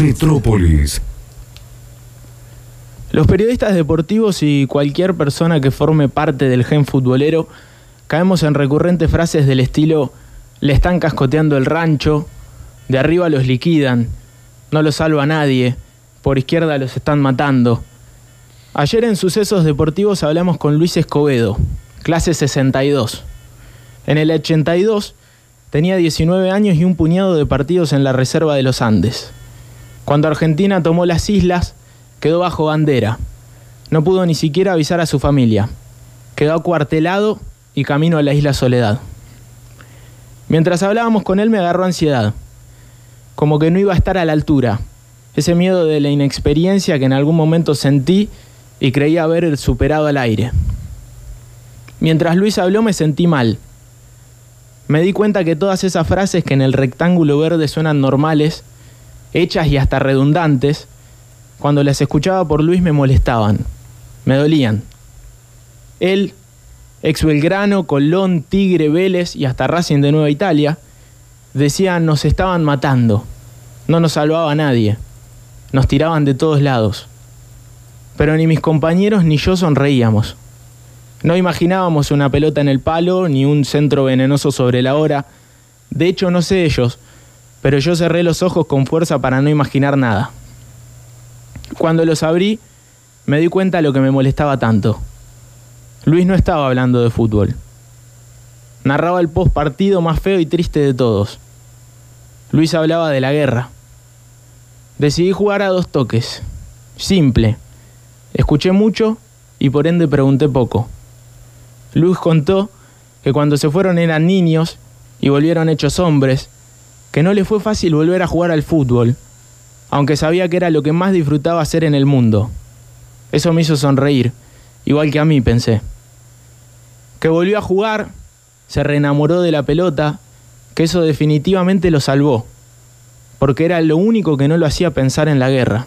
Metrópolis. Los periodistas deportivos y cualquier persona que forme parte del gen futbolero caemos en recurrentes frases del estilo le están cascoteando el rancho, de arriba los liquidan, no los salva nadie, por izquierda los están matando. Ayer en Sucesos Deportivos hablamos con Luis Escobedo, clase 62. En el 82 tenía 19 años y un puñado de partidos en la Reserva de los Andes. Cuando Argentina tomó las islas, quedó bajo bandera. No pudo ni siquiera avisar a su familia. Quedó acuartelado y camino a la isla Soledad. Mientras hablábamos con él me agarró ansiedad, como que no iba a estar a la altura, ese miedo de la inexperiencia que en algún momento sentí y creía haber superado al aire. Mientras Luis habló me sentí mal. Me di cuenta que todas esas frases que en el rectángulo verde suenan normales, hechas y hasta redundantes, cuando las escuchaba por Luis me molestaban, me dolían. Él, ex Belgrano, Colón, Tigre, Vélez y hasta Racing de Nueva Italia, decían nos estaban matando, no nos salvaba nadie, nos tiraban de todos lados. Pero ni mis compañeros ni yo sonreíamos. No imaginábamos una pelota en el palo ni un centro venenoso sobre la hora. De hecho, no sé ellos, pero yo cerré los ojos con fuerza para no imaginar nada. Cuando los abrí, me di cuenta de lo que me molestaba tanto. Luis no estaba hablando de fútbol. Narraba el post partido más feo y triste de todos. Luis hablaba de la guerra. Decidí jugar a dos toques. Simple. Escuché mucho y por ende pregunté poco. Luis contó que cuando se fueron eran niños y volvieron hechos hombres, que no le fue fácil volver a jugar al fútbol, aunque sabía que era lo que más disfrutaba hacer en el mundo. Eso me hizo sonreír, igual que a mí pensé. Que volvió a jugar, se reenamoró de la pelota, que eso definitivamente lo salvó, porque era lo único que no lo hacía pensar en la guerra.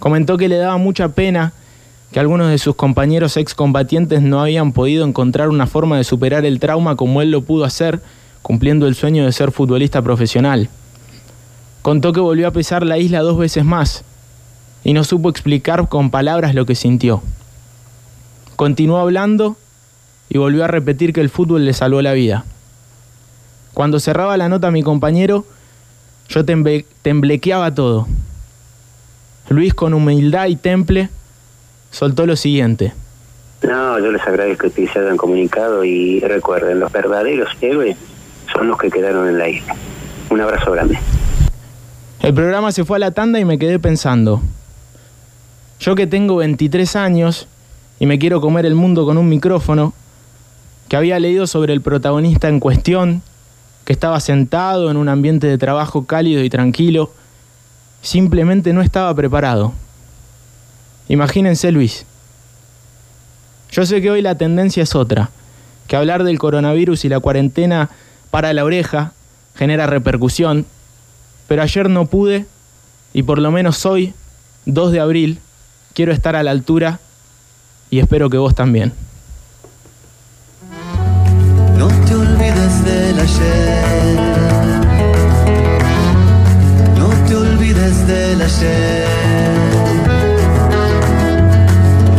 Comentó que le daba mucha pena que algunos de sus compañeros excombatientes no habían podido encontrar una forma de superar el trauma como él lo pudo hacer, cumpliendo el sueño de ser futbolista profesional. Contó que volvió a pisar la isla dos veces más y no supo explicar con palabras lo que sintió. Continuó hablando y volvió a repetir que el fútbol le salvó la vida. Cuando cerraba la nota mi compañero, yo temblequeaba todo. Luis con humildad y temple soltó lo siguiente. No, yo les agradezco que se hayan comunicado y recuerden, los verdaderos héroes son los que quedaron en la isla. Un abrazo grande. El programa se fue a la tanda y me quedé pensando. Yo que tengo 23 años y me quiero comer el mundo con un micrófono, que había leído sobre el protagonista en cuestión, que estaba sentado en un ambiente de trabajo cálido y tranquilo, simplemente no estaba preparado. Imagínense Luis. Yo sé que hoy la tendencia es otra, que hablar del coronavirus y la cuarentena para la oreja genera repercusión, pero ayer no pude y por lo menos hoy, 2 de abril, quiero estar a la altura y espero que vos también. No te olvides del ayer. No te olvides del ayer.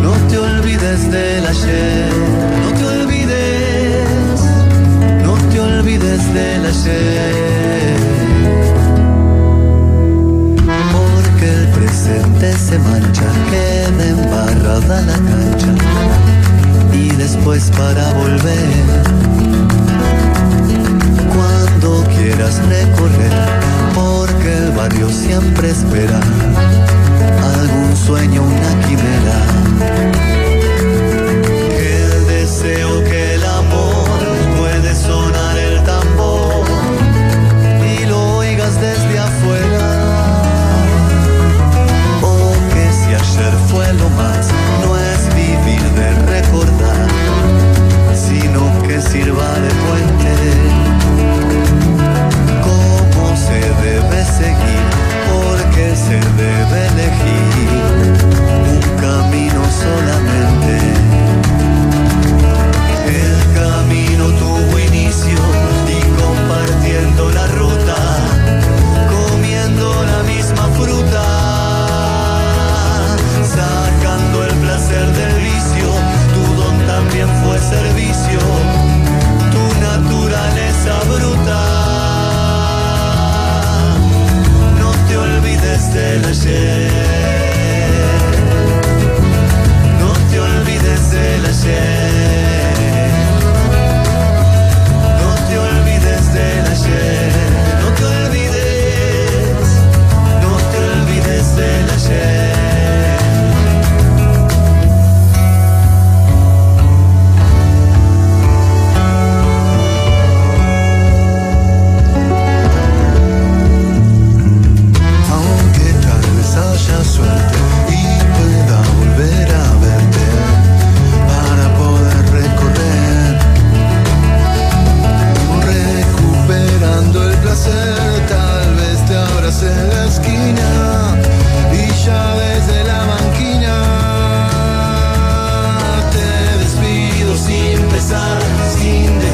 No te olvides del ayer. Porque el presente se mancha, queda embarrada la cancha. Y después para volver cuando quieras recorrer, porque el barrio siempre espera algún sueño, una quimera. sun seen the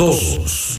todos.